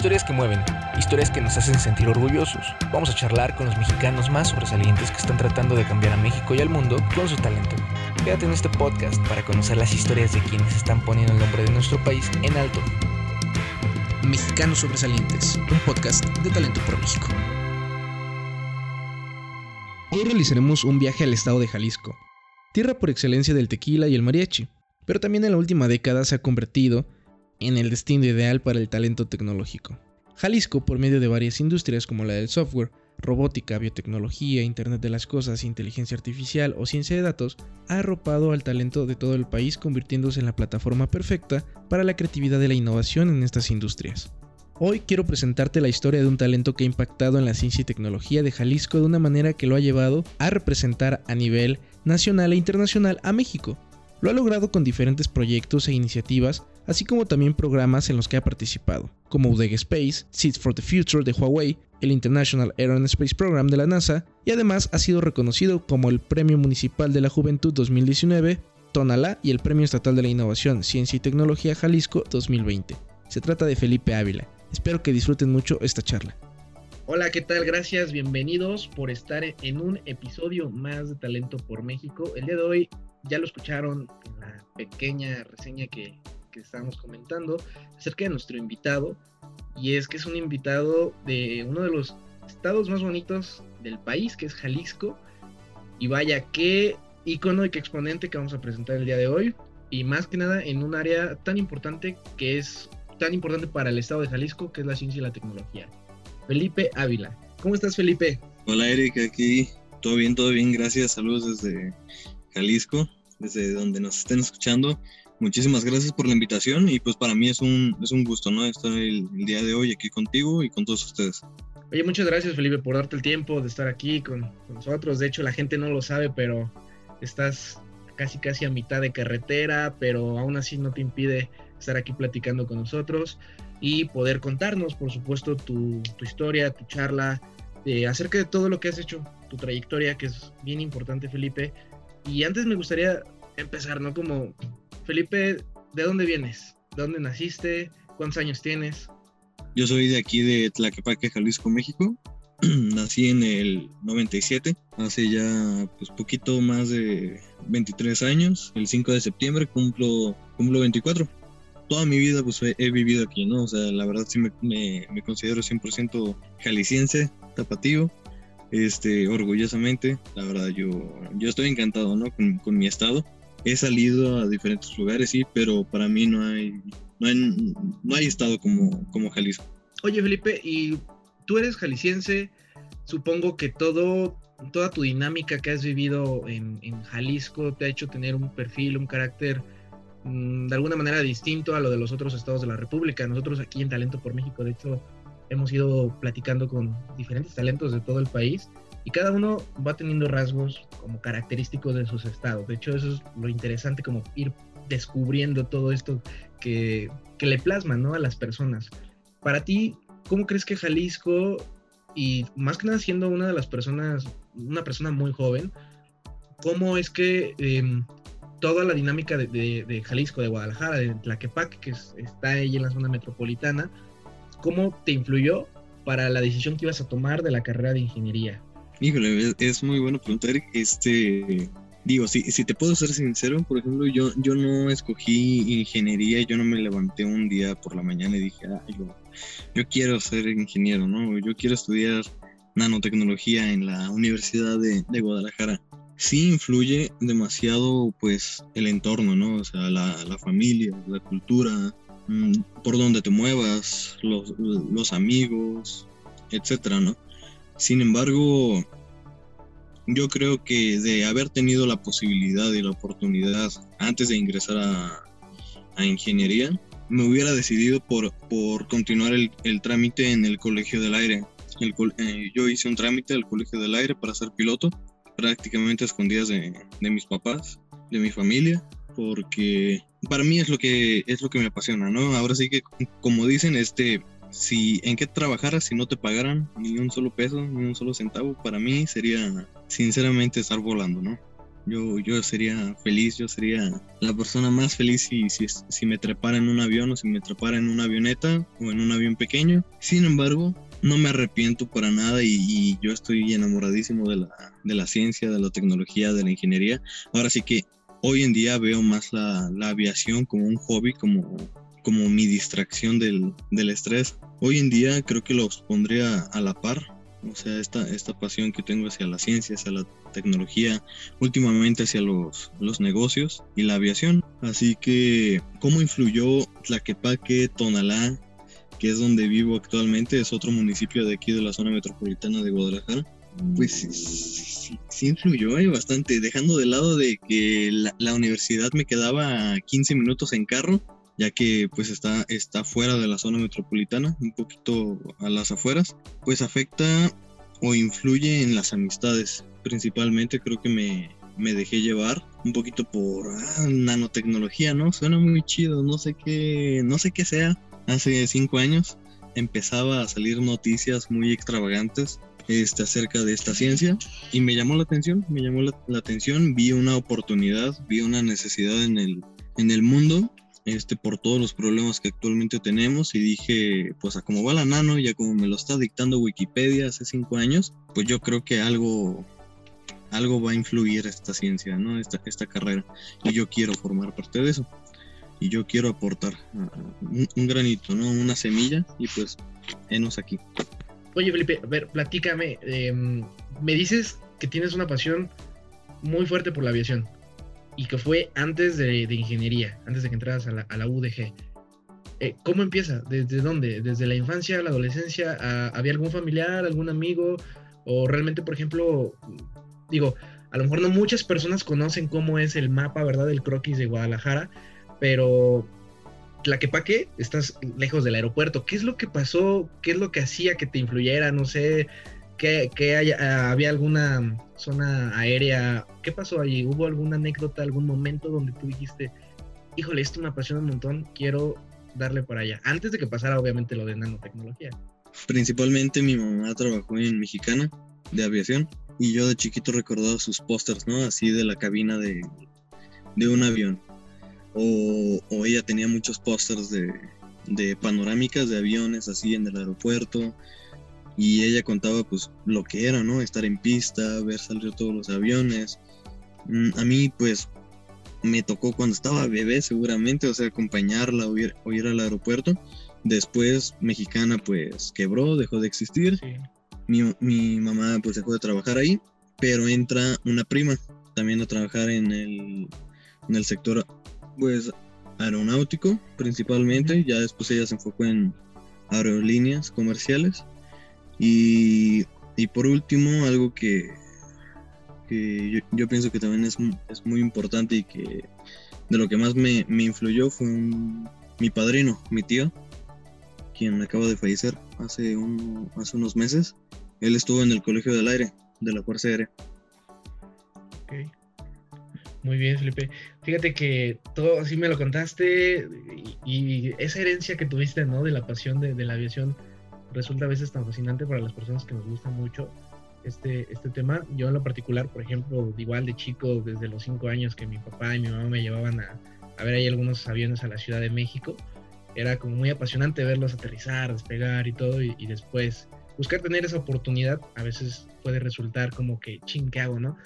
Historias que mueven, historias que nos hacen sentir orgullosos. Vamos a charlar con los mexicanos más sobresalientes que están tratando de cambiar a México y al mundo con su talento. Quédate en este podcast para conocer las historias de quienes están poniendo el nombre de nuestro país en alto. Mexicanos Sobresalientes, un podcast de Talento por México. Hoy realizaremos un viaje al estado de Jalisco, tierra por excelencia del tequila y el mariachi, pero también en la última década se ha convertido en el destino ideal para el talento tecnológico. Jalisco, por medio de varias industrias como la del software, robótica, biotecnología, Internet de las Cosas, inteligencia artificial o ciencia de datos, ha arropado al talento de todo el país convirtiéndose en la plataforma perfecta para la creatividad y la innovación en estas industrias. Hoy quiero presentarte la historia de un talento que ha impactado en la ciencia y tecnología de Jalisco de una manera que lo ha llevado a representar a nivel nacional e internacional a México. Lo ha logrado con diferentes proyectos e iniciativas así como también programas en los que ha participado, como UDEG Space, Seeds for the Future de Huawei, el International Air and Space Program de la NASA, y además ha sido reconocido como el Premio Municipal de la Juventud 2019, Tonalá y el Premio Estatal de la Innovación, Ciencia y Tecnología Jalisco 2020. Se trata de Felipe Ávila. Espero que disfruten mucho esta charla. Hola, ¿qué tal? Gracias, bienvenidos por estar en un episodio más de Talento por México. El día de hoy ya lo escucharon en la pequeña reseña que que estábamos comentando acerca de nuestro invitado. Y es que es un invitado de uno de los estados más bonitos del país, que es Jalisco. Y vaya, qué icono y qué exponente que vamos a presentar el día de hoy. Y más que nada en un área tan importante que es tan importante para el estado de Jalisco, que es la ciencia y la tecnología. Felipe Ávila. ¿Cómo estás, Felipe? Hola, Eric, aquí todo bien, todo bien, gracias. Saludos desde Jalisco, desde donde nos estén escuchando muchísimas gracias por la invitación y pues para mí es un, es un gusto, ¿no? Estar el, día de hoy aquí contigo y con todos ustedes. Oye, muchas gracias Felipe por darte el tiempo de estar aquí con, nosotros. De hecho, la gente no lo sabe, pero estás casi casi a mitad de carretera, pero aún así no te impide estar aquí platicando con nosotros y poder contarnos, por supuesto, tu, tu historia, tu charla, eh, acerca de todo lo que has hecho, tu trayectoria, que es bien importante, Felipe. Y antes me gustaría empezar, ¿no? Como Felipe, ¿de dónde vienes? ¿De dónde naciste? ¿Cuántos años tienes? Yo soy de aquí de Tlaquepaque, Jalisco, México. Nací en el 97, hace ya pues poquito más de 23 años. El 5 de septiembre cumplo, cumplo 24. Toda mi vida pues he, vivido aquí, ¿no? O sea, la verdad sí me, me, considero 100% jalisciense, tapatío. Este, orgullosamente, la verdad yo, yo estoy encantado, ¿no? Con mi estado he salido a diferentes lugares, sí, pero para mí no hay, no hay, no hay estado como, como Jalisco. Oye, Felipe, y tú eres jalisciense, supongo que todo, toda tu dinámica que has vivido en, Jalisco te ha hecho tener un perfil, un carácter mm, de alguna manera distinto a lo de los otros estados de la República. Nosotros aquí en Talento por México, de hecho, hemos ido platicando con diferentes talentos de todo el país y cada uno va teniendo rasgos como característicos de sus estados. De hecho, eso es lo interesante, como ir descubriendo todo esto que, que le plasma ¿no? a las personas. Para ti, ¿cómo crees que Jalisco, y más que nada siendo una de las personas, una persona muy joven, cómo es que em, toda la dinámica de, Jalisco, de Guadalajara, de Tlaquepaque, que está ahí en la zona metropolitana, cómo te influyó para la decisión que ibas a tomar de la carrera de ingeniería? Híjole, es muy bueno preguntar. Este, digo, si, si te puedo ser sincero, por ejemplo, yo, yo no escogí ingeniería, yo no me levanté un día por la mañana y dije, ah, yo, quiero ser ingeniero, ¿no? Yo quiero estudiar nanotecnología en la Universidad de, de Guadalajara. Sí influye demasiado, pues, el entorno, ¿no? O sea, la, la familia, la cultura, mm, por donde te muevas, los, los amigos, etcétera, ¿no? Sin embargo, yo creo que de haber tenido la posibilidad y la oportunidad antes de ingresar a, ingeniería, me hubiera decidido por, por continuar el, trámite en el Colegio del Aire. Eh, yo hice un trámite al Colegio del Aire para ser piloto, prácticamente a escondidas de, de, mis papás, de mi familia, porque para mí es lo que es lo que me apasiona, ¿no? Ahora sí que como dicen, este si en qué trabajaras si no te pagaran ni un solo peso, ni un solo centavo, para mí sería sinceramente estar volando, ¿no? Yo, yo sería feliz, yo sería la persona más feliz si, si, si me trepara en un avión o si me trepara en una avioneta o en un avión pequeño. Sin embargo, no me arrepiento para nada y, yo estoy enamoradísimo de la, de la, ciencia, de la tecnología, de la ingeniería. Ahora sí que hoy en día veo más la, la aviación como un hobby, como, como mi distracción del, del, estrés. Hoy en día creo que los pondría a la par. O sea, esta, esta pasión que tengo hacia la ciencia, hacia la tecnología, últimamente hacia los, los negocios y la aviación. Así que, ¿cómo influyó Tlaquepaque, Tonalá, que es donde vivo actualmente, es otro municipio de aquí de la zona metropolitana de Guadalajara, pues sí, sí, influyó eh, bastante, dejando de lado de que la, universidad me quedaba 15 minutos en carro, ya que pues está, está fuera de la zona metropolitana, un poquito a las afueras, pues afecta o influye en las amistades. Principalmente creo que me, me dejé llevar un poquito por ah, nanotecnología, ¿no? Suena muy chido, no sé qué, no sé qué sea, hace cinco años empezaba a salir noticias muy extravagantes este, acerca de esta ciencia y me llamó la atención, me llamó la, atención, vi una oportunidad, vi una necesidad en el, en el mundo este, por todos los problemas que actualmente tenemos y dije, pues a cómo va la nano, ya como me lo está dictando Wikipedia hace cinco años, pues yo creo que algo, algo va a influir esta ciencia, ¿no? Esta, esta carrera y yo quiero formar parte de eso y yo quiero aportar uh, un, granito, ¿no? Una semilla y pues enos aquí. Oye Felipe, a ver, platícame, em, me dices que tienes una pasión muy fuerte por la aviación y que fue antes de, ingeniería, antes de que entraras a la, UDG. Eh, ¿Cómo empieza? ¿Desde dónde? ¿Desde la infancia, la adolescencia? ¿Había algún familiar, algún amigo? ¿O realmente, por ejemplo, digo, a lo mejor no muchas personas conocen cómo es el mapa, ¿verdad? Del croquis de Guadalajara, pero Tlaquepaque, estás lejos del aeropuerto. ¿Qué es lo que pasó? ¿Qué es lo que hacía que te influyera? No sé, ¿qué, había alguna zona aérea? ¿Qué pasó allí? ¿Hubo alguna anécdota, algún momento donde tú dijiste, híjole, esto me apasiona un montón, quiero darle para allá? Antes de que pasara, obviamente, lo de nanotecnología. Principalmente mi mamá trabajó en Mexicana de aviación y yo de chiquito recordaba sus pósters, ¿no? Así de la cabina de, de un avión o, ella tenía muchos pósters de, de, panorámicas de aviones así en el aeropuerto y ella contaba pues lo que era, ¿no? Estar en pista, ver salir todos los aviones. Mm, a mí pues me tocó cuando estaba bebé seguramente, o sea, acompañarla o ir, ir al aeropuerto. Después Mexicana pues quebró, dejó de existir. Mi, mi, mamá pues dejó de trabajar ahí, pero entra una prima también a trabajar en el, en el sector pues aeronáutico principalmente, ya después ella se enfocó en aerolíneas comerciales y, por último algo que, yo, pienso que también es, es, muy importante y que de lo que más me, influyó fue mi padrino, mi tío, quien acaba de fallecer hace, un, hace unos meses. Él estuvo en el Colegio del Aire, de la Fuerza Aérea. Muy bien, Felipe. Fíjate que todo así me lo contaste y, esa herencia que tuviste, ¿no? De la pasión de, la aviación resulta a veces tan fascinante para las personas que nos gusta mucho este, este tema. Yo en lo particular, por ejemplo, igual de chico, desde los cinco años que mi papá y mi mamá me llevaban a, ver ahí algunos aviones a la Ciudad de México, era como muy apasionante verlos aterrizar, despegar y todo, y, y después buscar tener esa oportunidad a veces puede resultar como que, ching, ¿qué hago, no?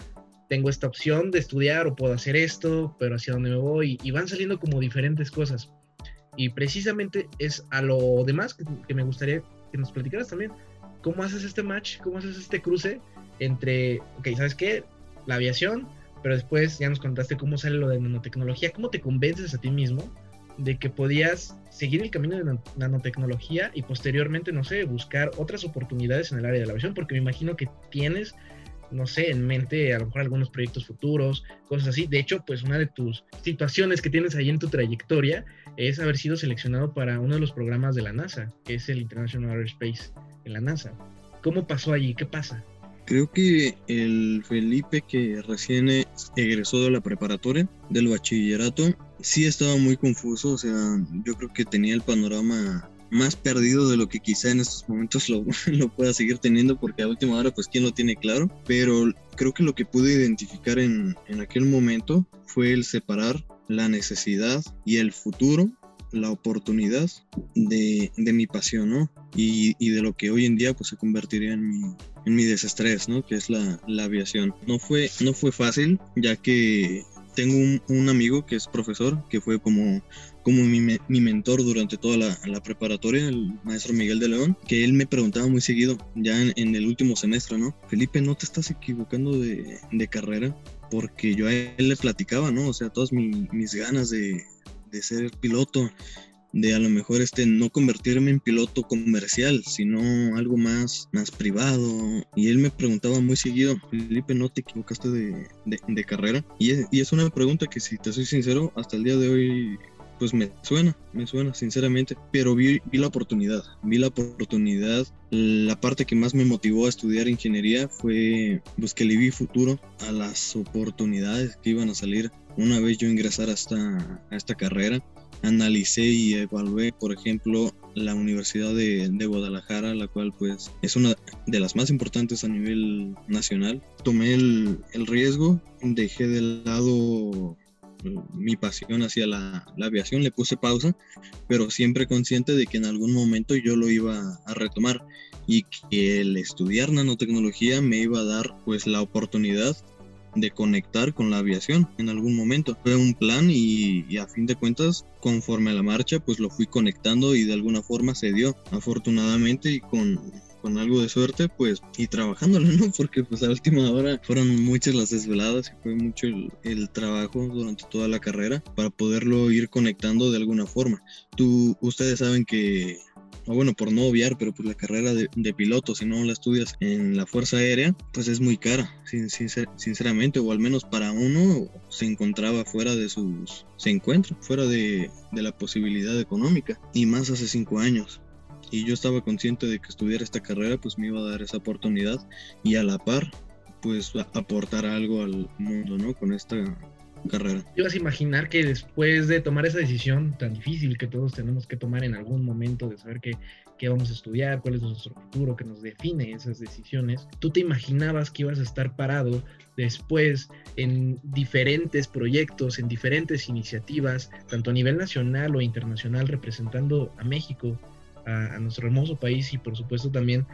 tengo esta opción de estudiar o puedo hacer esto, pero hacia dónde me voy y van saliendo como diferentes cosas. Y precisamente es a lo demás que, me gustaría que nos platicaras también. ¿Cómo haces este match? ¿Cómo haces este cruce entre, ok, ¿sabes qué? La aviación, pero después ya nos contaste cómo sale lo de nanotecnología. ¿Cómo te convences a ti mismo de que podías seguir el camino de nanotecnología y posteriormente, no sé, buscar otras oportunidades en el área de la aviación? Porque me imagino que tienes no sé, en mente a lo mejor algunos proyectos futuros, cosas así. De hecho, pues una de tus situaciones que tienes ahí en tu trayectoria es haber sido seleccionado para uno de los programas de la NASA, que es el International Aerospace en la NASA. ¿Cómo pasó allí? ¿Qué pasa? Creo que el Felipe que recién egresó de la preparatoria, del bachillerato, sí estaba muy confuso, o sea, yo creo que tenía el panorama más perdido de lo que quizá en estos momentos lo, pueda seguir teniendo, porque a última hora, pues, quién lo tiene claro. Pero creo que lo que pude identificar en, en aquel momento fue el separar la necesidad y el futuro la oportunidad de, de mi pasión, ¿no? Y, y, de lo que hoy en día pues se convertiría en mi, en mi desestrés, ¿no? Que es la, la aviación. No fue, no fue fácil, ya que tengo un, un, amigo que es profesor, que fue como, como mi, mi mentor durante toda la, preparatoria, el maestro Miguel de León, que él me preguntaba muy seguido, ya en, el último semestre, ¿no? Felipe, ¿no te estás equivocando de, de, carrera? Porque yo a él le platicaba, ¿no? O sea, todas mi, mis ganas de, de ser piloto, de a lo mejor este no convertirme en piloto comercial, sino algo más, más privado. Y él me preguntaba muy seguido, Felipe, ¿no te equivocaste de, de, de carrera? Y es, y es, una pregunta que si te soy sincero, hasta el día de hoy pues me suena, me suena sinceramente, pero vi, vi la oportunidad, vi la oportunidad. La parte que más me motivó a estudiar ingeniería fue pues que le vi futuro a las oportunidades que iban a salir una vez yo ingresara a esta, a esta carrera, analicé y evalué, por ejemplo, la Universidad de, de, Guadalajara, la cual pues es una de las más importantes a nivel nacional. Tomé el, el riesgo, dejé de lado mi pasión hacia la, aviación, le puse pausa, pero siempre consciente de que en algún momento yo lo iba a retomar y que el estudiar nanotecnología me iba a dar pues la oportunidad de conectar con la aviación en algún momento. Fue un plan y, y, a fin de cuentas, conforme a la marcha, pues lo fui conectando y de alguna forma se dio. Afortunadamente y con, con algo de suerte, pues, y trabajándolo, ¿no? Porque pues a última hora fueron muchas las desveladas y fue mucho el, el trabajo durante toda la carrera para poderlo ir conectando de alguna forma. Tú, ustedes saben que o bueno, por no obviar, pero pues la carrera de, de, piloto, si no la estudias en la Fuerza Aérea, pues es muy cara, sin, sin, sinceramente, o al menos para uno se encontraba fuera de sus, se encuentra fuera de, de la posibilidad económica, y más hace cinco años. Y yo estaba consciente de que estudiar esta carrera pues me iba a dar esa oportunidad y a la par pues aportar algo al mundo, ¿no? Con esta carrera. ¿Ibas a imaginar que después de tomar esa decisión tan difícil que todos tenemos que tomar en algún momento de saber qué, qué vamos a estudiar, cuál es nuestro futuro, que nos define esas decisiones, tú te imaginabas que ibas a estar parado después en diferentes proyectos, en diferentes iniciativas, tanto a nivel nacional o internacional, representando a México, a, nuestro hermoso país y por supuesto también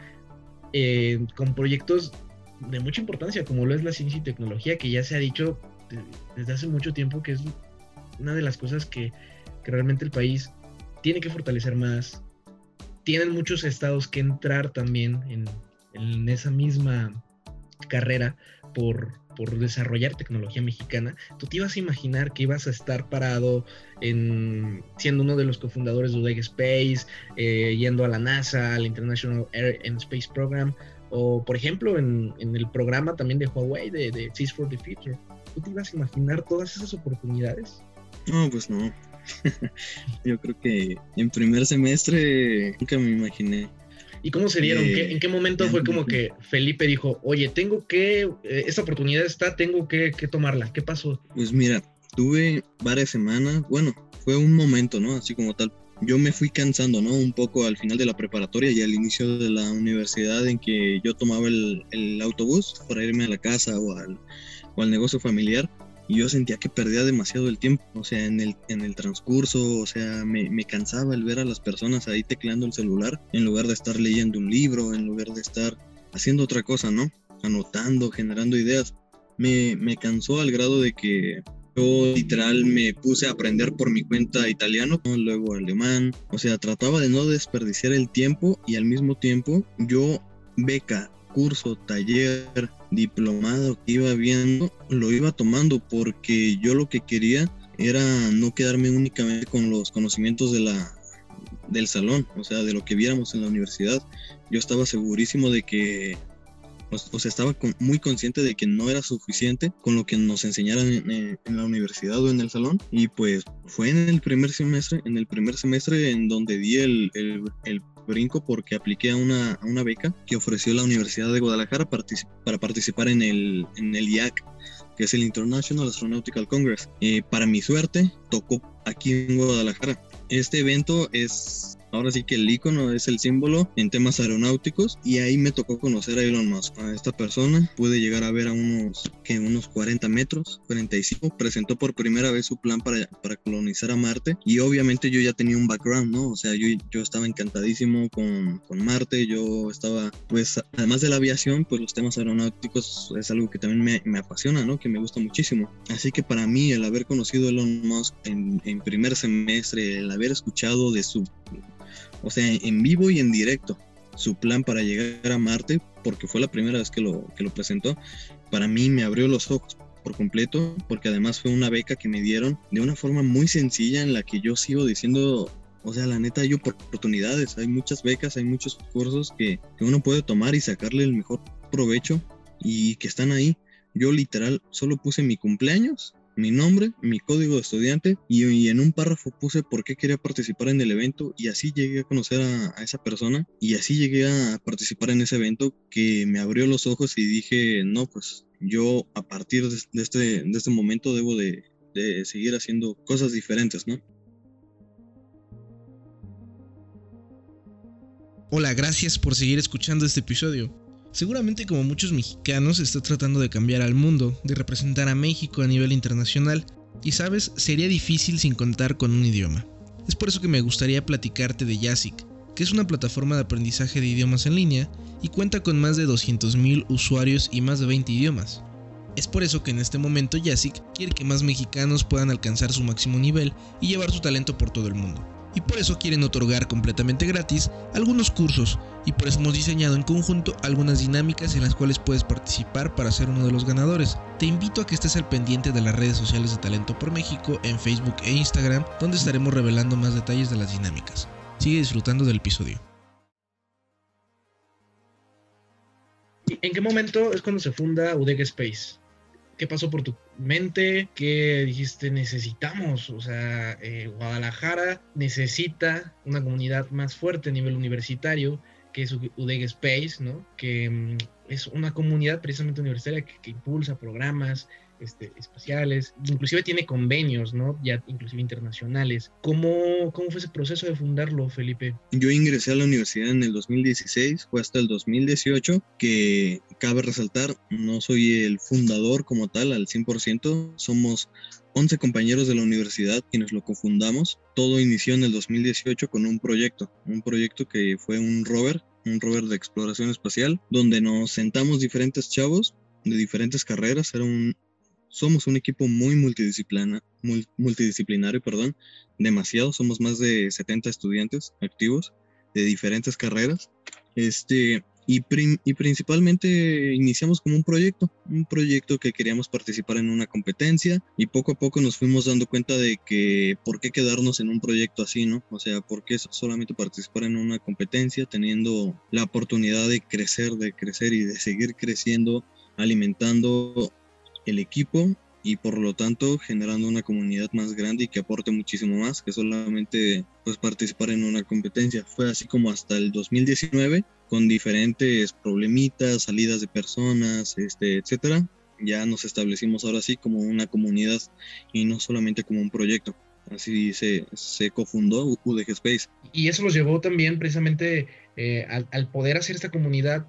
eh, con proyectos de mucha importancia, como lo es la ciencia y tecnología, que ya se ha dicho desde hace mucho tiempo que es una de las cosas que, que realmente el país tiene que fortalecer más. Tienen muchos estados que entrar también en, en esa misma carrera por, por, desarrollar tecnología mexicana, tú te ibas a imaginar que ibas a estar parado en, siendo uno de los cofundadores de Udeg Space, eh, yendo a la NASA, al International Air and Space Program, o por ejemplo en, el programa también de Huawei, de, de Seas for the Future. ¿Tú te ibas a imaginar todas esas oportunidades? No, pues no. Yo creo que en primer semestre nunca me imaginé. ¿Y cómo se dieron? Eh, ¿En qué momento fue como que Felipe dijo, oye, tengo que, eh, esta oportunidad está, tengo que, que, tomarla? ¿Qué pasó? Pues mira, tuve varias semanas, bueno, fue un momento, ¿no? Así como tal. Yo me fui cansando, ¿no? Un poco al final de la preparatoria y al inicio de la universidad en que yo tomaba el, el autobús para irme a la casa o al, o al negocio familiar yo sentía que perdía demasiado el tiempo, o sea, en el, en el transcurso, o sea, me, me, cansaba el ver a las personas ahí tecleando el celular en lugar de estar leyendo un libro, en lugar de estar haciendo otra cosa, ¿no? Anotando, generando ideas. Me, me cansó al grado de que yo literal me puse a aprender por mi cuenta italiano, luego alemán, o sea, trataba de no desperdiciar el tiempo y al mismo tiempo yo beca curso, taller, diplomado que iba viendo, lo iba tomando porque yo lo que quería era no quedarme únicamente con los conocimientos de la del salón, o sea, de lo que viéramos en la universidad. Yo estaba segurísimo de que o sea, estaba muy consciente de que no era suficiente con lo que nos enseñaran en, en, la universidad o en el salón. Y pues fue en el primer semestre, en el primer semestre en donde di el, el, el brinco porque apliqué a una, a una, beca que ofreció la Universidad de Guadalajara para participar en el, en el IAC, que es el International Astronautical Congress. Eh, para mi suerte, tocó aquí en Guadalajara. Este evento es ahora sí que el icono es el símbolo en temas aeronáuticos y ahí me tocó conocer a Elon Musk, a esta persona, pude llegar a ver a unos, que unos 40 metros, 45, presentó por primera vez su plan para, para colonizar a Marte y obviamente yo ya tenía un background, ¿no? O sea, yo, yo estaba encantadísimo con, con Marte, yo estaba, pues, además de la aviación, pues los temas aeronáuticos es algo que también me, me apasiona, ¿no? Que me gusta muchísimo. Así que para mí el haber conocido a Elon Musk en, en primer semestre, el haber escuchado de su, o sea, en vivo y en directo, su plan para llegar a Marte, porque fue la primera vez que lo, que lo presentó, para mí me abrió los ojos por completo, porque además fue una beca que me dieron de una forma muy sencilla en la que yo sigo diciendo, o sea, la neta hay oportunidades, hay muchas becas, hay muchos cursos que, que uno puede tomar y sacarle el mejor provecho y que están ahí. Yo literal solo puse mi cumpleaños mi nombre, mi código de estudiante y, en un párrafo puse por qué quería participar en el evento y así llegué a conocer a, esa persona y así llegué a participar en ese evento que me abrió los ojos y dije, no, pues yo a partir de, este, de este momento debo de, de seguir haciendo cosas diferentes, ¿no? Hola, gracias por seguir escuchando este episodio. Seguramente como muchos mexicanos está tratando de cambiar al mundo, de representar a México a nivel internacional, y sabes, sería difícil sin contar con un idioma. Es por eso que me gustaría platicarte de Yasic, que es una plataforma de aprendizaje de idiomas en línea y cuenta con más de 200.000 usuarios y más de 20 idiomas. Es por eso que en este momento Yasic quiere que más mexicanos puedan alcanzar su máximo nivel y llevar su talento por todo el mundo y por eso quieren otorgar completamente gratis algunos cursos y por eso hemos diseñado en conjunto algunas dinámicas en las cuales puedes participar para ser uno de los ganadores. Te invito a que estés al pendiente de las redes sociales de Talento por México en Facebook e Instagram donde estaremos revelando más detalles de las dinámicas. Sigue disfrutando del episodio. ¿En qué momento es cuando se funda UDEG Space? ¿Qué pasó por tu mente? ¿Qué dijiste necesitamos? O sea, eh, Guadalajara necesita una comunidad más fuerte a nivel universitario, que es UDEG Space, ¿no? Que mm, es una comunidad precisamente universitaria que impulsa programas, este, espaciales, inclusive tiene convenios, ¿no? Ya inclusive internacionales. ¿Cómo, ¿Cómo fue ese proceso de fundarlo, Felipe? Yo ingresé a la universidad en el 2016, fue hasta el 2018, que cabe resaltar, no soy el fundador como tal al 100%, somos 11 compañeros de la universidad quienes lo cofundamos. Todo inició en el 2018 con un proyecto, un proyecto que fue un rover, un rover de exploración espacial, donde nos sentamos diferentes chavos de diferentes carreras. Era un, somos un equipo muy multidisciplina, multidisciplinario, perdón, demasiado, somos más de 70 estudiantes activos de diferentes carreras. Este, y, y, principalmente iniciamos como un proyecto, un proyecto que queríamos participar en una competencia y poco a poco nos fuimos dando cuenta de que por qué quedarnos en un proyecto así, ¿no? O sea, por qué solamente participar en una competencia teniendo la oportunidad de crecer, de crecer y de seguir creciendo, alimentando el equipo y por lo tanto generando una comunidad más grande y que aporte muchísimo más que solamente pues participar en una competencia. Fue así como hasta el 2019 con diferentes problemitas, salidas de personas, este, etcétera. Ya nos establecimos ahora sí como una comunidad y no solamente como un proyecto. Así se, se cofundó UDG Space. Y eso nos llevó también precisamente eh, al, al poder hacer esta comunidad,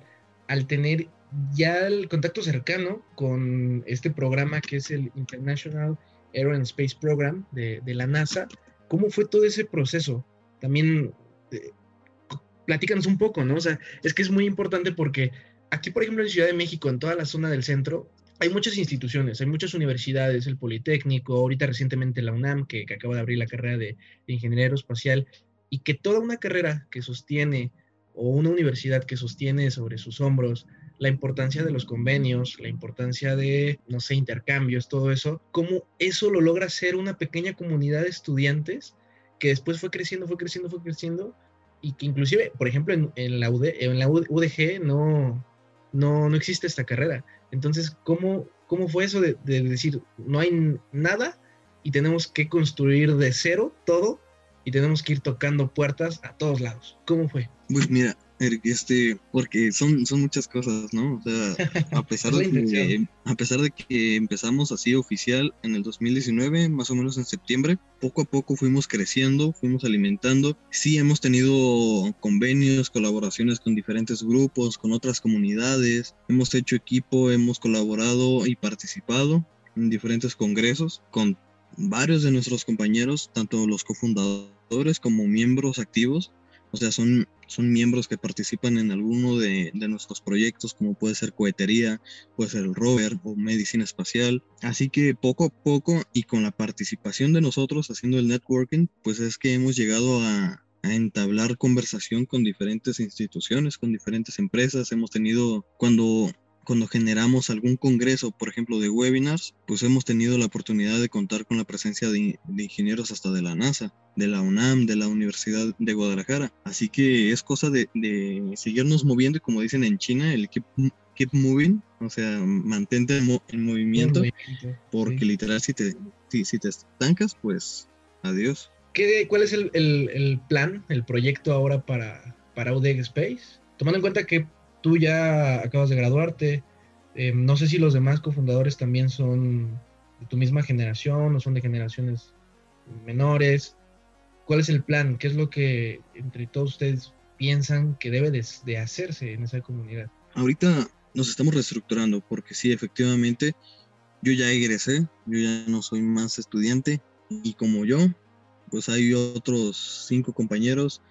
al tener ya el contacto cercano con este programa que es el International Air and Space Program de, la NASA, ¿cómo fue todo ese proceso? También eh, platícanos un poco, ¿no? O sea, es que es muy importante porque aquí, por ejemplo, en Ciudad de México, en toda la zona del centro, hay muchas instituciones, hay muchas universidades, el Politécnico, ahorita recientemente la UNAM, que, acaba de abrir la carrera de, de ingeniero aeroespacial, y que toda una carrera que sostiene, o una universidad que sostiene sobre sus hombros la importancia de los convenios, la importancia de, no sé, intercambios, todo eso, cómo eso lo logra ser una pequeña comunidad de estudiantes que después fue creciendo, fue creciendo, fue creciendo y que inclusive, por ejemplo, en, la, la UDG no, no, no existe esta carrera. Entonces, ¿cómo, cómo fue eso de, de decir, no hay nada y tenemos que construir de cero todo y tenemos que ir tocando puertas a todos lados? ¿Cómo fue? Pues mira, este, porque son, son muchas cosas, ¿no? O sea, a pesar, de que, a pesar de que empezamos así oficial en el 2019, más o menos en septiembre, poco a poco fuimos creciendo, fuimos alimentando. Sí hemos tenido convenios, colaboraciones con diferentes grupos, con otras comunidades, hemos hecho equipo, hemos colaborado y participado en diferentes congresos con varios de nuestros compañeros, tanto los cofundadores como miembros activos, o sea, son, son miembros que participan en alguno de, nuestros proyectos, como puede ser cohetería, puede ser el rover o medicina espacial. Así que poco a poco y con la participación de nosotros haciendo el networking, pues es que hemos llegado a, a entablar conversación con diferentes instituciones, con diferentes empresas. Hemos tenido, cuando cuando generamos algún congreso, por ejemplo, de webinars, pues hemos tenido la oportunidad de contar con la presencia de, ingenieros hasta de la NASA, de la UNAM, de la Universidad de Guadalajara. Así que es cosa de, seguirnos moviendo y como dicen en China, el keep, keep moving, o sea, mantente en, movimiento, porque literal si te, si, te estancas, pues adiós. ¿Qué, ¿Cuál es el, plan, el proyecto ahora para, para UDEG Space? Tomando en cuenta que tú ya acabas de graduarte. Eh, no sé si los demás cofundadores también son de tu misma generación o son de generaciones menores. ¿Cuál es el plan? ¿Qué es lo que entre todos ustedes piensan que debe de, hacerse en esa comunidad? Ahorita nos estamos reestructurando porque sí, efectivamente, yo ya egresé, yo ya no soy más estudiante y como yo, pues hay otros cinco compañeros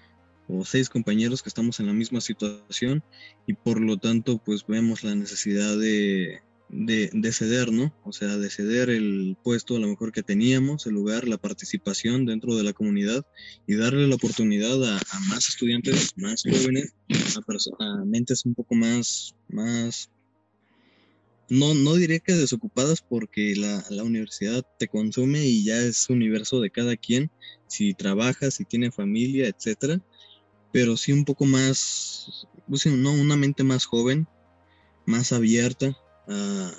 o seis compañeros que estamos en la misma situación y por lo tanto pues vemos la necesidad de, de, ceder, ¿no? O sea, de ceder el puesto a lo mejor que teníamos, el lugar, la participación dentro de la comunidad y darle la oportunidad a, más estudiantes, más jóvenes, a, mentes un poco más, más no, no diré que desocupadas porque la, la, universidad te consume y ya es universo de cada quien, si trabaja, si tiene familia, etcétera, pero sí un poco más, pues, no, una mente más joven, más abierta a,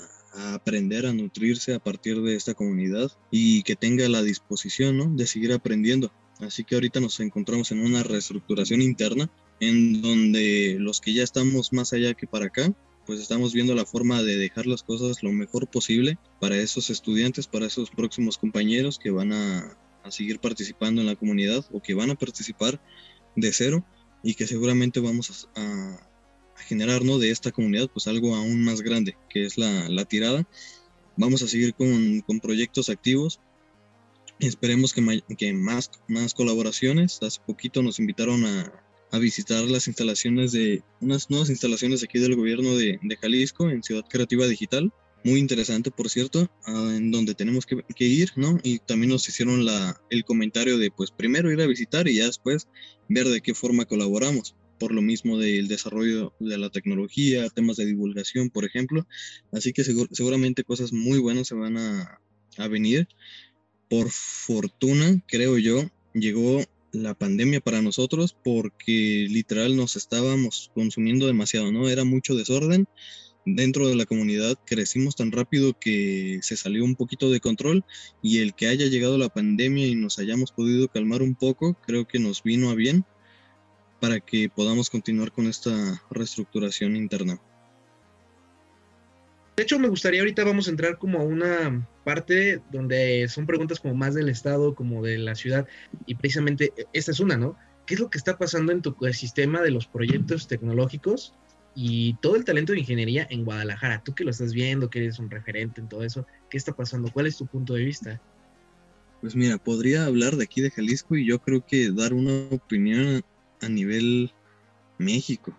aprender, a nutrirse a partir de esta comunidad y que tenga la disposición ¿no? de seguir aprendiendo. Así que ahorita nos encontramos en una reestructuración interna en donde los que ya estamos más allá que para acá, pues estamos viendo la forma de dejar las cosas lo mejor posible para esos estudiantes, para esos próximos compañeros que van a, a seguir participando en la comunidad o que van a participar de cero y que seguramente vamos a, generar ¿no? de esta comunidad pues algo aún más grande, que es la, tirada. Vamos a seguir con, proyectos activos. Esperemos que, que, más, más colaboraciones. Hace poquito nos invitaron a, visitar las instalaciones de unas nuevas instalaciones aquí del gobierno de, de Jalisco en Ciudad Creativa Digital muy interesante, por cierto, ah, en donde tenemos que, ir, ¿no? Y también nos hicieron la, el comentario de, pues, primero ir a visitar y ya después ver de qué forma colaboramos, por lo mismo del desarrollo de la tecnología, temas de divulgación, por ejemplo. Así que seguramente cosas muy buenas se van a, a venir. Por fortuna, creo yo, llegó la pandemia para nosotros porque literal nos estábamos consumiendo demasiado, ¿no? Era mucho desorden dentro de la comunidad crecimos tan rápido que se salió un poquito de control y el que haya llegado la pandemia y nos hayamos podido calmar un poco, creo que nos vino a bien para que podamos continuar con esta reestructuración interna. De hecho, me gustaría ahorita vamos a entrar como a una parte donde son preguntas como más del Estado, como de la ciudad, y precisamente e, esta es una, ¿no? ¿Qué es lo que está pasando en tu sistema de los proyectos tecnológicos y todo el talento de ingeniería en Guadalajara. Tú que lo estás viendo, que eres un referente en todo eso, ¿qué está pasando? ¿Cuál es tu punto de vista? Pues mira, podría hablar de aquí de Jalisco y yo creo que dar una opinión a nivel México.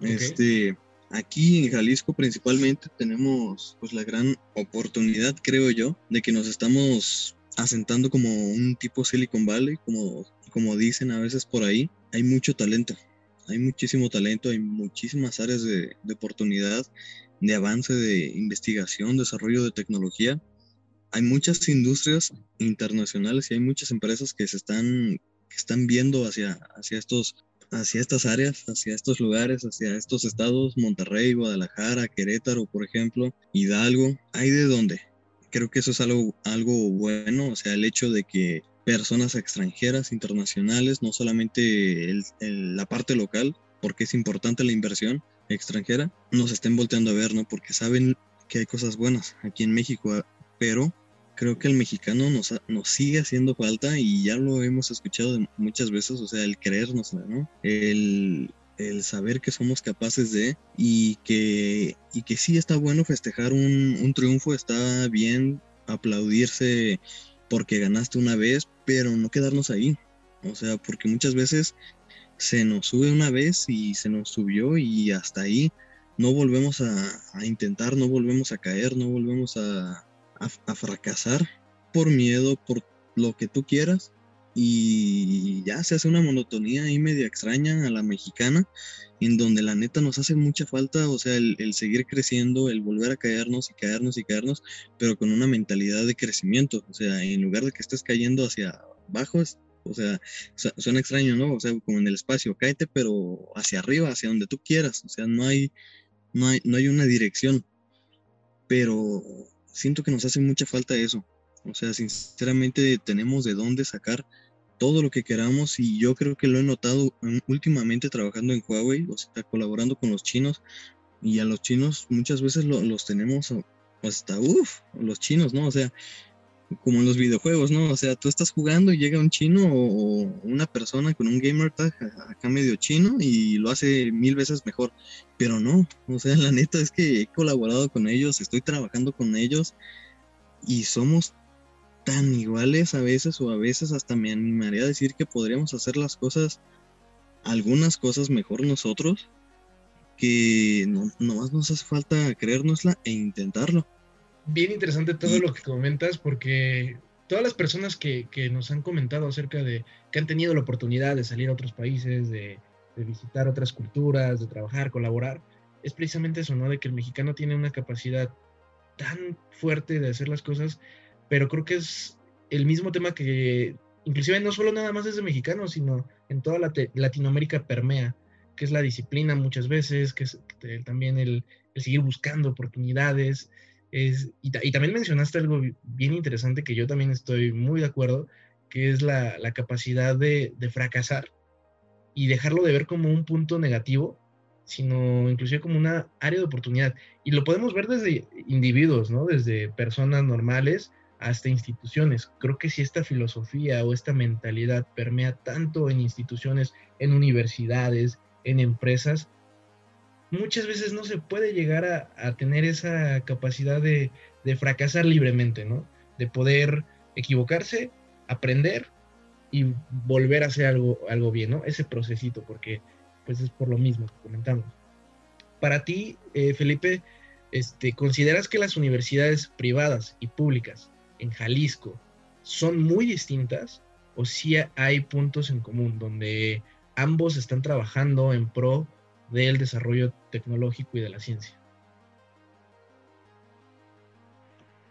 Este, aquí en Jalisco principalmente tenemos pues la gran oportunidad, creo yo, de que nos estamos asentando como un tipo Silicon Valley, como, como dicen a veces por ahí. Hay mucho talento, hay muchísimo talento, hay muchísimas áreas de, oportunidad, de avance, de investigación, desarrollo de tecnología. Hay muchas industrias internacionales y hay muchas empresas que se están, que están viendo hacia, hacia, estos, hacia estas áreas, hacia estos lugares, hacia estos estados, Monterrey, Guadalajara, Querétaro, por ejemplo, Hidalgo. ¿Hay de dónde? Creo que eso es algo, algo bueno, o sea, el hecho de que personas extranjeras, internacionales, no solamente la parte local, porque es importante la inversión extranjera, nos estén volteando a ver, ¿no? Porque saben que hay cosas buenas aquí en México, pero creo que el mexicano nos, nos sigue haciendo falta y ya lo hemos escuchado muchas veces, o sea, el creernos, ¿no? El, el saber que somos capaces de y que, y que sí está bueno festejar un, un triunfo, está bien aplaudirse porque ganaste una vez, pero no quedarnos ahí. O sea, porque muchas veces se nos sube una vez y se nos subió y hasta ahí no volvemos a, intentar, no volvemos a caer, no volvemos a, fracasar por miedo, por lo que tú quieras. Y ya se hace una monotonía ahí media extraña a la mexicana, en donde la neta nos hace mucha falta, o sea, el, seguir creciendo, el volver a caernos y caernos y caernos, pero con una mentalidad de crecimiento. O sea, en lugar de que estés cayendo hacia abajo, o sea, suena extraño, ¿no? O sea, como en el espacio, cáete, pero hacia arriba, hacia donde tú quieras. O sea, no hay, no hay, no hay una dirección. Pero siento que nos hace mucha falta eso. O sea, sinceramente tenemos de dónde sacar todo lo que queramos y yo creo que lo he notado últimamente trabajando en Huawei, o sea, colaborando con los chinos y a los chinos muchas veces los tenemos hasta, uff, los chinos, ¿no? O sea, como en los videojuegos, ¿no? O sea, tú estás jugando y llega un chino o una persona con un gamer acá medio chino y lo hace mil veces mejor. Pero no, o sea, la neta es que he colaborado con ellos, estoy trabajando con ellos y somos tan iguales a veces o a veces hasta me animaría a decir que podríamos hacer las cosas, algunas cosas mejor nosotros, que no, nomás nos hace falta creérnosla e intentarlo bien interesante todo lo que comentas porque todas las personas que, nos han comentado acerca de que han tenido la oportunidad de salir a otros países, de, visitar otras culturas, de trabajar, colaborar, es precisamente eso, ¿no? De que el mexicano tiene una capacidad tan fuerte de hacer las cosas, pero creo que es el mismo tema que inclusive no solo nada más es de mexicanos, sino en toda la Latinoamérica permea, que es la disciplina muchas veces, que es también el, el seguir buscando oportunidades, y, también mencionaste algo bien interesante que yo también estoy muy de acuerdo, que es la, capacidad de, fracasar y dejarlo de ver como un punto negativo, sino inclusive como una área de oportunidad. Y lo podemos ver desde individuos, ¿no? Desde personas normales hasta instituciones. Creo que si esta filosofía o esta mentalidad permea tanto en instituciones, en universidades, en empresas, muchas veces no se puede llegar a, tener esa capacidad de, fracasar libremente, ¿no? De poder equivocarse, aprender y volver a hacer algo, algo bien, ¿no? Ese procesito, porque pues es por lo mismo que comentamos. Para ti, eh, Felipe, este, ¿consideras que las universidades privadas y públicas en Jalisco son muy distintas o si hay puntos en común donde ambos están trabajando en pro del desarrollo tecnológico y de la ciencia.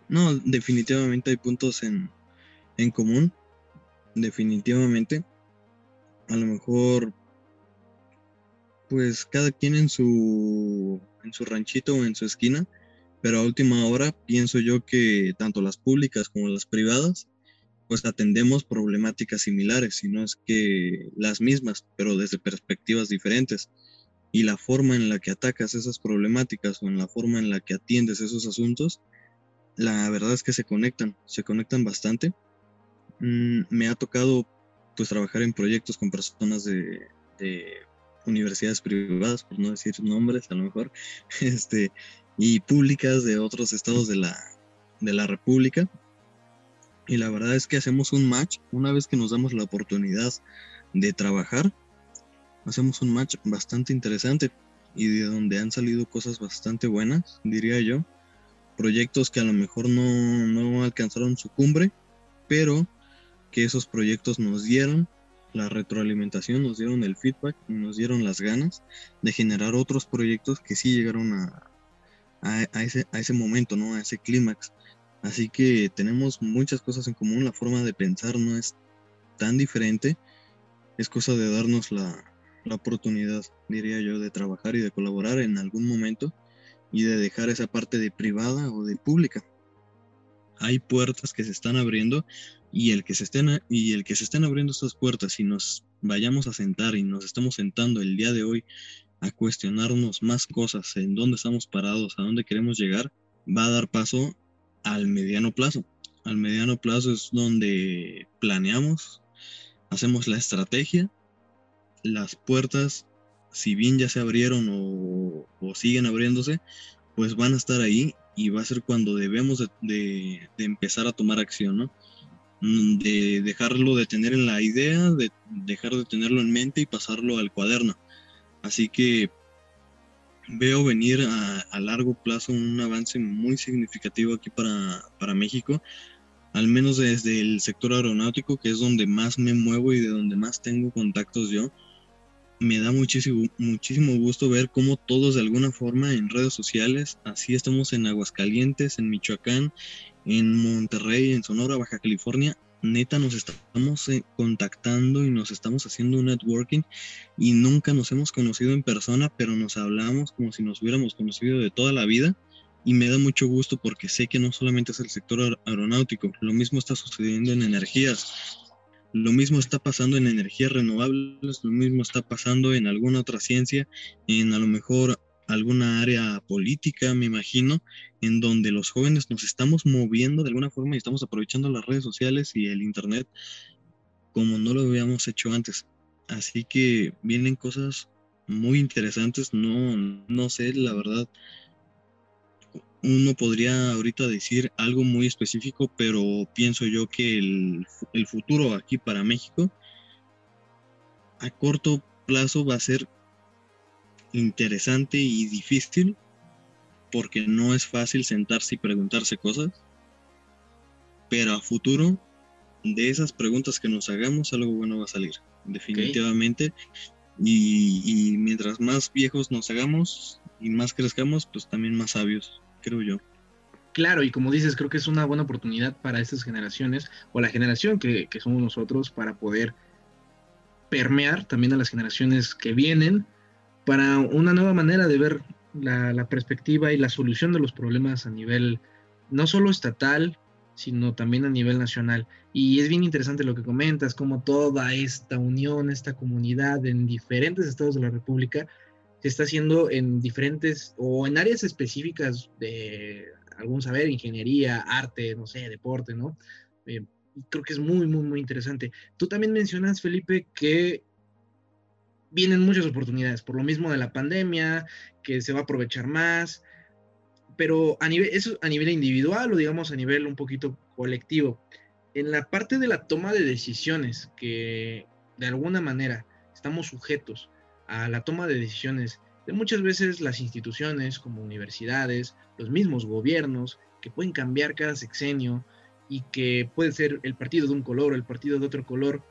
No, definitivamente hay puntos en, en común. Definitivamente. A lo mejor, pues cada quien en su, en su ranchito o en su esquina. Pero a última hora pienso yo que tanto las públicas como las privadas, pues atendemos problemáticas similares, si no es que las mismas, pero desde perspectivas diferentes y la forma en la que atacas esas problemáticas o en la forma en la que atiendes esos asuntos, la verdad es que se conectan, se conectan bastante. Mm, me ha tocado pues trabajar en proyectos con personas de, universidades privadas, por no decir nombres a lo mejor, este, y públicas de otros estados de la, de la República. Y la verdad es que hacemos un match una vez que nos damos la oportunidad de trabajar hacemos un match bastante interesante y de donde han salido cosas bastante buenas, diría yo. Proyectos que a lo mejor no, no alcanzaron su cumbre, pero que esos proyectos nos dieron la retroalimentación, nos dieron el feedback, nos dieron las ganas de generar otros proyectos que sí llegaron a, a, ese, a ese momento, ¿no? A ese clímax. Así que tenemos muchas cosas en común, la forma de pensar no es tan diferente, es cosa de darnos la, la oportunidad, diría yo, de trabajar y de colaborar en algún momento y de dejar esa parte de privada o de pública. Hay puertas que se están abriendo Y el que se estén, y el que se estén abriendo estas puertas y nos vayamos a sentar y nos estamos sentando el día de hoy a cuestionarnos más cosas en dónde estamos parados, a dónde queremos llegar, va a dar paso al mediano plazo. Al mediano plazo es donde planeamos, hacemos la estrategia, las puertas, si bien ya se abrieron o, siguen abriéndose, pues van a estar ahí y va a ser cuando debemos de, empezar a tomar acción, ¿no? Mm, de dejarlo de tener en la idea, de dejar de tenerlo en mente y pasarlo al cuaderno. Así que veo venir a, largo plazo un avance muy significativo aquí para, para, México, al menos desde el sector aeronáutico, que es donde más me muevo y de donde más tengo contactos yo. Me da muchísimo, muchísimo gusto ver cómo todos de alguna forma en redes sociales, así estamos en Aguascalientes, en Michoacán, en Monterrey, en Sonora, Baja California, neta nos estamos eh, contactando y nos estamos haciendo un networking y nunca nos hemos conocido en persona, pero nos hablamos como si nos hubiéramos conocido de toda la vida y me da mucho gusto porque sé que no solamente es el sector aeronáutico, lo mismo está sucediendo en energías, lo mismo está pasando en energías renovables, lo mismo está pasando en alguna otra ciencia, en a lo mejor alguna área política, me imagino, en donde los jóvenes nos estamos moviendo de alguna forma y estamos aprovechando las redes sociales y el Internet como no lo habíamos hecho antes. Así que vienen cosas muy interesantes, no, no sé, la verdad. Uno podría ahorita decir algo muy específico, pero pienso yo que el, el futuro aquí para México a corto plazo va a ser interesante y difícil porque no es fácil sentarse y preguntarse cosas, pero a futuro de esas preguntas que nos hagamos algo bueno va a salir, definitivamente. Y, mientras más viejos nos hagamos y más crezcamos, pues también más sabios, creo yo. Claro, y como dices, creo que es una buena oportunidad para estas generaciones, o la generación que, que somos nosotros, para poder permear también a las generaciones que vienen para una nueva manera de ver la, perspectiva y la solución de los problemas a nivel no solo estatal, sino también a nivel nacional. Y es bien interesante lo que comentas, como toda esta unión, esta comunidad en diferentes estados de la República se está haciendo en diferentes o en áreas específicas de algún saber, ingeniería, arte, no sé, deporte, ¿no? Eh, creo que es muy, muy, muy interesante. Tú también mencionas, Felipe, que vienen muchas oportunidades, por lo mismo de la pandemia, que se va a aprovechar más, pero a nivel, eso a nivel individual o digamos a nivel un poquito colectivo. En la parte de la toma de decisiones, que de alguna manera estamos sujetos a la toma de decisiones de muchas veces las instituciones como universidades, los mismos gobiernos, que pueden cambiar cada sexenio y que puede ser el partido de un color o el partido de otro color,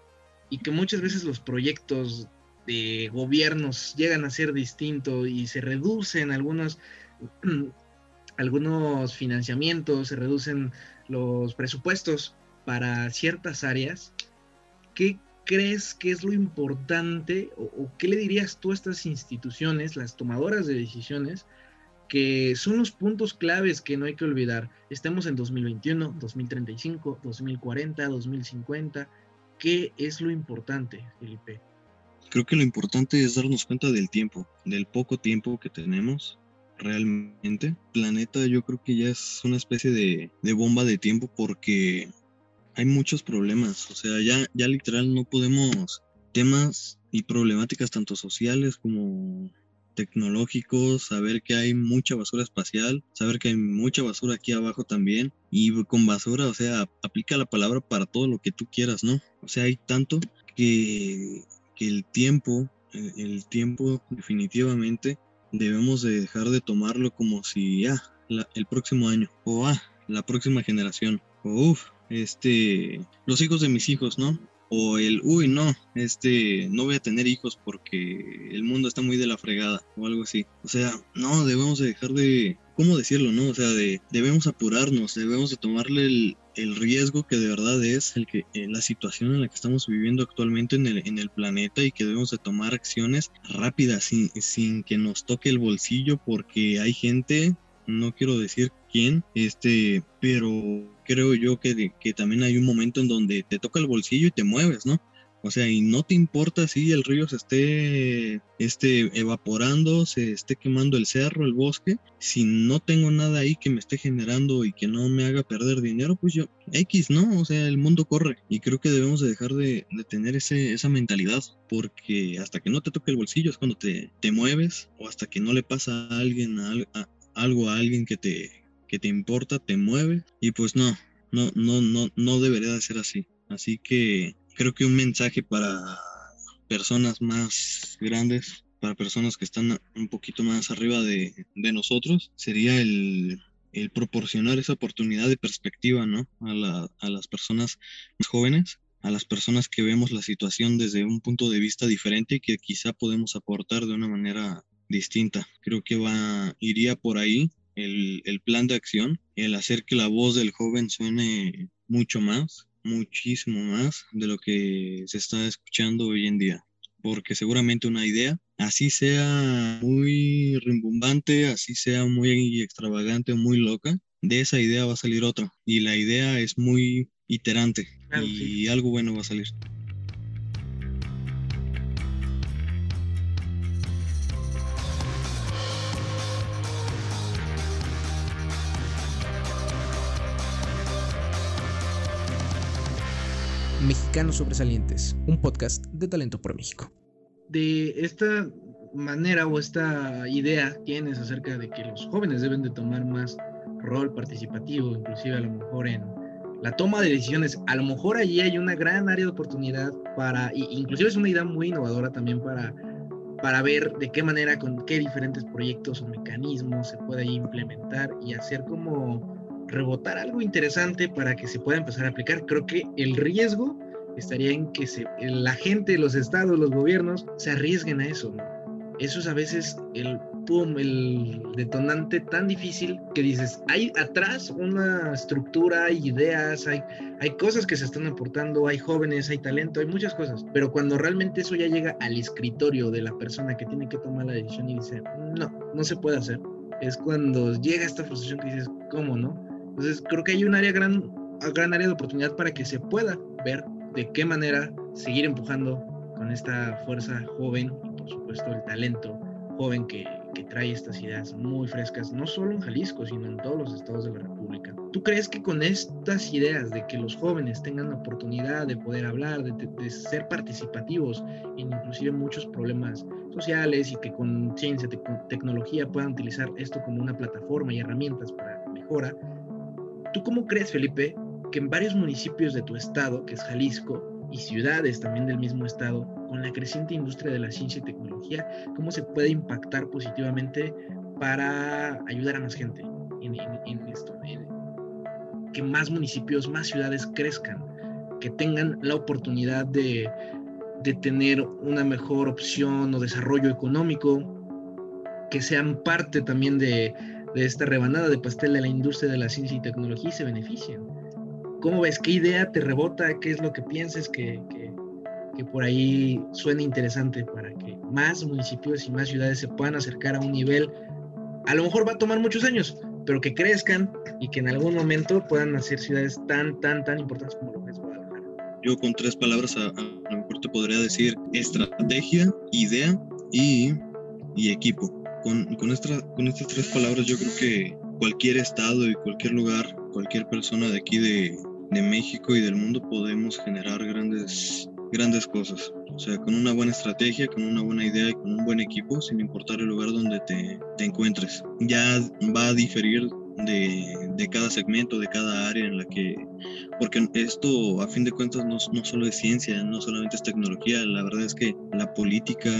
y que muchas veces los proyectos de gobiernos llegan a ser distintos y se reducen algunos, algunos financiamientos, se reducen los presupuestos para ciertas áreas, ¿qué crees que es lo importante o, qué le dirías tú a estas instituciones, las tomadoras de decisiones, que son los puntos claves que no hay que olvidar? Estemos en 2021, 2035, 2040, 2050. ¿Qué es lo importante, Felipe? Creo que lo importante es darnos cuenta del tiempo, del poco tiempo que tenemos realmente. Planeta yo creo que ya es una especie de, bomba de tiempo porque hay muchos problemas, o sea, ya, ya literal no podemos temas y problemáticas tanto sociales como tecnológicos, saber que hay mucha basura espacial, saber que hay mucha basura aquí abajo también y con basura, o sea, aplica la palabra para todo lo que tú quieras, ¿no? O sea, hay tanto que el tiempo, el, tiempo definitivamente debemos de dejar de tomarlo como si ah, el próximo año o ah, la próxima generación o uff, este, los hijos de mis hijos, ¿no? O el, uy, no, este, no voy a tener hijos porque el mundo está muy de la fregada o algo así. O sea, no, debemos de dejar de, ¿cómo decirlo, no? O sea, de, debemos apurarnos, debemos de tomarle el, el riesgo que de verdad es el que la situación en la que estamos viviendo actualmente en el, en el planeta y que debemos de tomar acciones rápidas sin, sin que nos toque el bolsillo porque hay gente no quiero decir quién, este, pero creo yo que, que también hay un momento en donde te toca el bolsillo y te mueves, ¿no? O sea, y no te importa si el río se esté, esté evaporando, se esté quemando el cerro, el bosque. Si no tengo nada ahí que me esté generando y que no me haga perder dinero, pues yo, X, ¿no? O sea, el mundo corre. Y creo que debemos de dejar de, tener ese, esa mentalidad. Porque hasta que no te toque el bolsillo es cuando te, te mueves. O hasta que no le pasa a alguien algo a alguien que te, que te importa, te mueve. Y pues no, no, no, no, no debería de ser así. Así que creo que un mensaje para personas más grandes, para personas que están un poquito más arriba de, nosotros, sería el, proporcionar esa oportunidad de perspectiva, ¿no? A, a las personas más jóvenes, a las personas que vemos la situación desde un punto de vista diferente y que quizá podemos aportar de una manera distinta. Creo que va, iría por ahí el plan de acción, el hacer que la voz del joven suene mucho más, muchísimo más de lo que se está escuchando hoy en día. Porque seguramente una idea, así sea muy rimbombante, así sea muy extravagante o muy loca, de esa idea va a salir otra. Y la idea es muy iterante y algo bueno va a salir. Mexicanos Sobresalientes, un podcast de Talento por México. De esta manera o esta idea tienes acerca de que los jóvenes deben de tomar más rol participativo, inclusive a lo mejor en la toma de decisiones, a lo mejor allí hay una gran área de oportunidad para, inclusive es una idea muy innovadora también para, para ver de qué manera, con qué diferentes proyectos o mecanismos se puede implementar y hacer como rebotar algo interesante para que se pueda empezar a aplicar. Creo que el riesgo estaría en que la gente, los estados, los gobiernos se arriesguen a eso. Eso es a veces el pum, el detonante tan difícil que dices, hay atrás una estructura, hay ideas, hay, hay cosas que se están aportando, hay jóvenes, hay talento, hay muchas cosas, pero cuando realmente eso ya llega al escritorio de la persona que tiene que tomar la decisión y dice, no, no se puede hacer, es cuando llega esta frustración que dices, ¿cómo no? Entonces creo que hay un área gran, gran área de oportunidad para que se pueda ver de qué manera seguir empujando con esta fuerza joven y por supuesto el talento joven que, que, trae estas ideas muy frescas, no solo en Jalisco, sino en todos los estados de la República. ¿Tú crees que con estas ideas de que los jóvenes tengan la oportunidad de poder hablar, de, de, ser participativos en inclusive muchos problemas sociales y que con ciencia, te, con tecnología puedan utilizar esto como una plataforma y herramientas para mejora, ¿Tú cómo crees, Felipe, que en varios municipios de tu estado, que es Jalisco, y ciudades también del mismo estado, con la creciente industria de la ciencia y tecnología, cómo se puede impactar positivamente para ayudar a más gente en, esto? que más municipios, más ciudades crezcan, que tengan la oportunidad de, de tener una mejor opción o desarrollo económico, que sean parte también de, de esta rebanada de pastel de la industria de la ciencia y tecnología y se benefician. ¿Cómo ves? ¿Qué idea te rebota? ¿Qué es lo que pienses que, que, por ahí suene interesante para que más municipios y más ciudades se puedan acercar a un nivel? A lo mejor va a tomar muchos años, pero que crezcan y que en algún momento puedan hacer ciudades tan, tan, tan importantes como lo que es Guadalajara. Yo con tres palabras a, a lo mejor te podría decir estrategia, idea y equipo con, con, estas tres palabras yo creo que cualquier estado y cualquier lugar, cualquier persona de aquí de, México y del mundo podemos generar grandes, grandes cosas. O sea, con una buena estrategia, con una buena idea y con un buen equipo, sin importar el lugar donde te encuentres. Ya va a diferir de, de, cada segmento, de cada área en la que, porque esto a fin de cuentas no, no, solo es ciencia, no solamente es tecnología, la verdad es que la política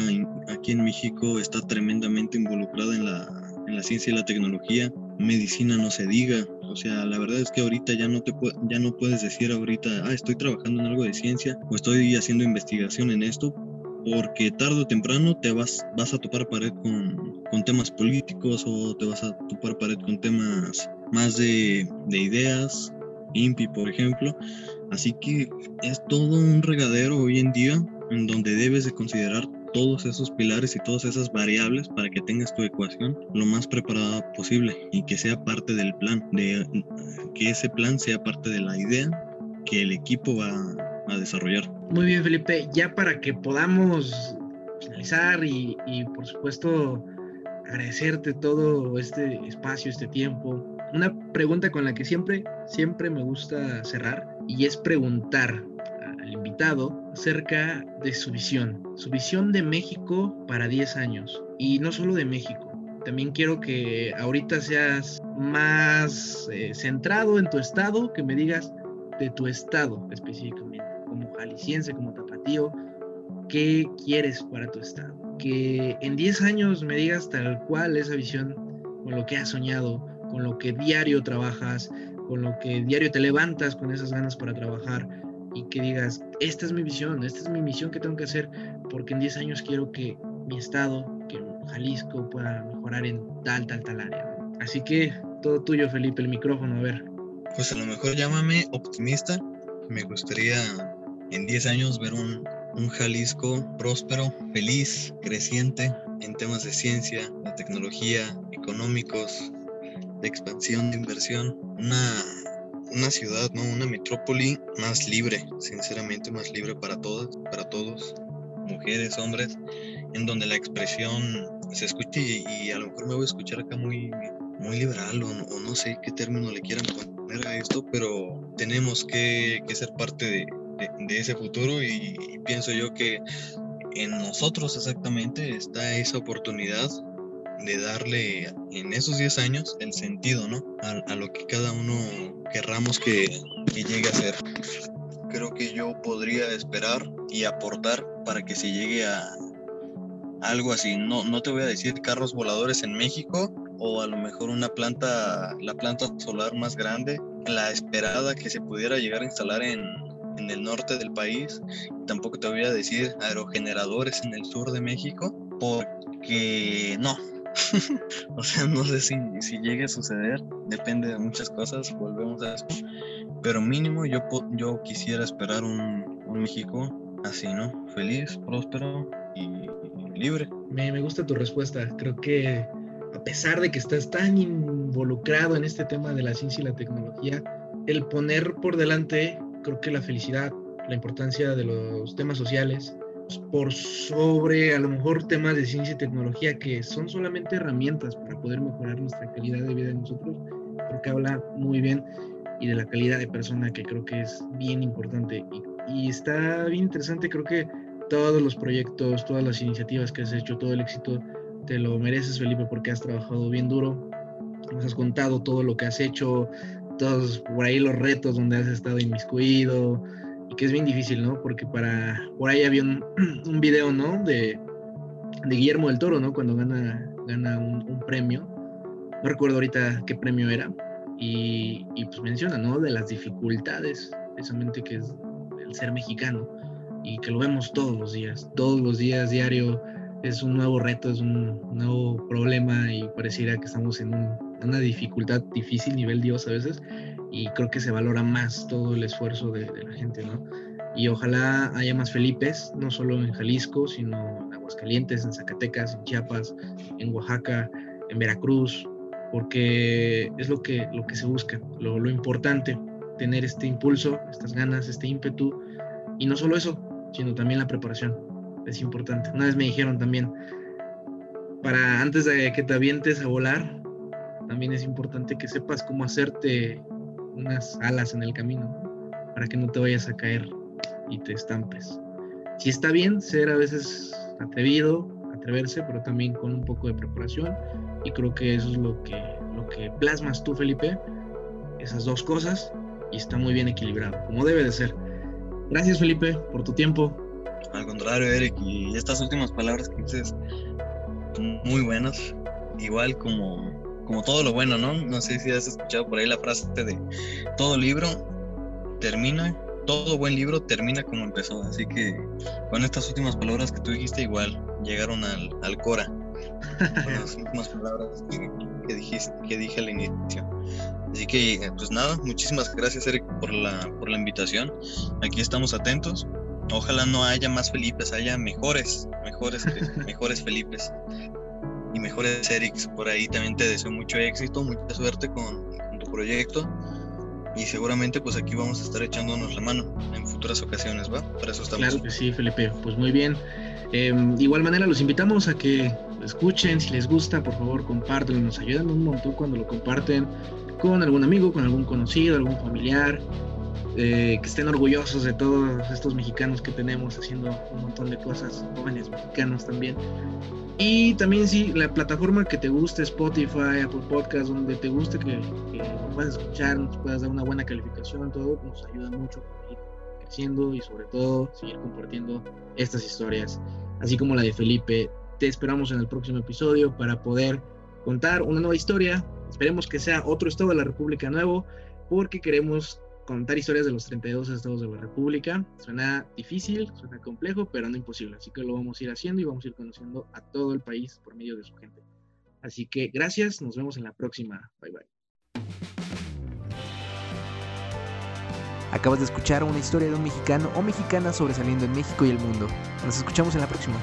aquí en México está tremendamente involucrada en la, en la ciencia y la tecnología, medicina no se diga, o sea, la verdad es que ahorita ya no te ya no puedes decir ahorita, ah, estoy trabajando en algo de ciencia o estoy haciendo investigación en esto, porque tarde o temprano te vas, vas a topar pared con, con, temas políticos o te vas a topar pared con temas más de, de ideas, INPI por ejemplo. Así que es todo un regadero hoy en día en donde debes de considerar todos esos pilares y todas esas variables para que tengas tu ecuación lo más preparada posible y que sea parte del plan, de que ese plan sea parte de la idea que el equipo va a desarrollar. Muy bien, Felipe. Ya para que podamos finalizar y, y por supuesto agradecerte todo este espacio, este tiempo. Una pregunta con la que siempre, siempre me gusta cerrar y es preguntar al invitado acerca de su visión, su visión de México para 10 años y no solo de México. También quiero que ahorita seas más eh, centrado en tu estado, que me digas de tu estado específicamente, como jalisciense, como tapatío, ¿qué quieres para tu estado? Que en 10 años me digas tal cual esa visión, con lo que has soñado, con lo que diario trabajas, con lo que diario te levantas con esas ganas para trabajar y que digas, esta es mi visión, esta es mi misión que tengo que hacer, porque en 10 años quiero que mi estado, que Jalisco pueda mejorar en tal, tal, tal área. Así que todo tuyo, Felipe, el micrófono, a ver. Pues a lo mejor llámame optimista. Me gustaría en 10 años ver un, un Jalisco próspero, feliz, creciente en temas de ciencia, de tecnología, económicos, de expansión, de inversión. Una, una ciudad, ¿no? Una metrópoli más libre, sinceramente más libre para todas, para todos, mujeres, hombres, en donde la expresión se escuche y, a lo mejor me voy a escuchar acá muy, muy liberal o, no sé qué término le quieran poner a esto, pero tenemos que, que ser parte de, de, ese futuro y, pienso yo que en nosotros exactamente está esa oportunidad de darle en esos 10 años el sentido, ¿no? A, lo que cada uno querramos que, que, llegue a ser. Creo que yo podría esperar y aportar para que se llegue a algo así. No, no te voy a decir carros voladores en México o a lo mejor una planta, la planta solar más grande, la esperada que se pudiera llegar a instalar en, en el norte del país. Tampoco te voy a decir aerogeneradores en el sur de México, porque no. o sea, no sé si, si llegue a suceder, depende de muchas cosas, volvemos a eso. Pero mínimo yo, yo quisiera esperar un, un México así, ¿no? Feliz, próspero y, libre. Me, me gusta tu respuesta. Creo que a pesar de que estás tan involucrado en este tema de la ciencia y la tecnología, el poner por delante creo que la felicidad, la importancia de los temas sociales, por sobre a lo mejor temas de ciencia y tecnología que son solamente herramientas para poder mejorar nuestra calidad de vida de nosotros, creo que habla muy bien y de la calidad de persona que creo que es bien importante. Y, y está bien interesante, creo que todos los proyectos, todas las iniciativas que has hecho, todo el éxito, te lo mereces Felipe porque has trabajado bien duro, nos has contado todo lo que has hecho, todos por ahí los retos donde has estado inmiscuido y que es bien difícil, ¿no? Porque para, por ahí había un, un video, ¿no? De, de, Guillermo del Toro, ¿no? Cuando gana, gana un, premio, no recuerdo ahorita qué premio era, y, pues menciona, ¿no? De las dificultades, precisamente que es el ser mexicano, y que lo vemos todos los días, todos los días, diario, es un nuevo reto, es un nuevo problema y pareciera que estamos en un una dificultad difícil, nivel Dios a veces, y creo que se valora más todo el esfuerzo de, la gente, ¿no? Y ojalá haya más Felipes, no solo en Jalisco, sino en Aguascalientes, en Zacatecas, en Chiapas, en Oaxaca, en Veracruz, porque es lo que, lo que se busca, lo, lo importante, tener este impulso, estas ganas, este ímpetu, y no solo eso, sino también la preparación, es importante. Una vez me dijeron también, para antes de que te avientes a volar, también es importante que sepas cómo hacerte unas alas en el camino para que no te vayas a caer y te estampes. Si está bien ser a veces atrevido, atreverse, pero también con un poco de preparación y creo que eso es lo que, lo que plasmas tú, Felipe, esas dos cosas y está muy bien equilibrado, como debe de ser. Gracias, Felipe, por tu tiempo. Al contrario, Eric, y estas últimas palabras que dices, muy buenas, igual como como todo lo bueno, ¿no? No sé si has escuchado por ahí la frase de todo libro termina, todo buen libro termina como empezó. Así que con estas últimas palabras que tú dijiste, igual llegaron al, al Cora. Con las últimas palabras que, dijiste, que dije al inicio. Así que, pues nada, muchísimas gracias, Eric, por la, por la invitación. Aquí estamos atentos. Ojalá no haya más Felipes, haya mejores, mejores, mejores Felipes y mejores Erics. Por ahí también te deseo mucho éxito, mucha suerte con, tu proyecto. Y seguramente pues aquí vamos a estar echándonos la mano en futuras ocasiones, ¿va? Para eso estamos. Claro que sí, Felipe. Pues muy bien. Em, de igual manera los invitamos a que escuchen, si les gusta, por favor compartan, nos ayudan un montón cuando lo comparten con algún amigo, con algún conocido, algún familiar, eh, que estén orgullosos de todos estos mexicanos que tenemos haciendo un montón de cosas, jóvenes mexicanos también. Y también si la plataforma que te guste, Spotify, Apple Podcast, donde te guste que, que puedas escuchar, nos puedas dar una buena calificación, todo nos ayuda mucho a ir creciendo y sobre todo seguir compartiendo estas historias, así como la de Felipe. Te esperamos en el próximo episodio para poder contar una nueva historia. Esperemos que sea otro estado de la República nuevo, porque queremos contar historias de los 32 estados de la República. Suena difícil, suena complejo, pero no imposible. Así que lo vamos a ir haciendo y vamos a ir conociendo a todo el país por medio de su gente. Así que gracias, nos vemos en la próxima. Bye bye. Acabas de escuchar una historia de un mexicano o mexicana sobresaliendo en México y el mundo. Nos escuchamos en la próxima.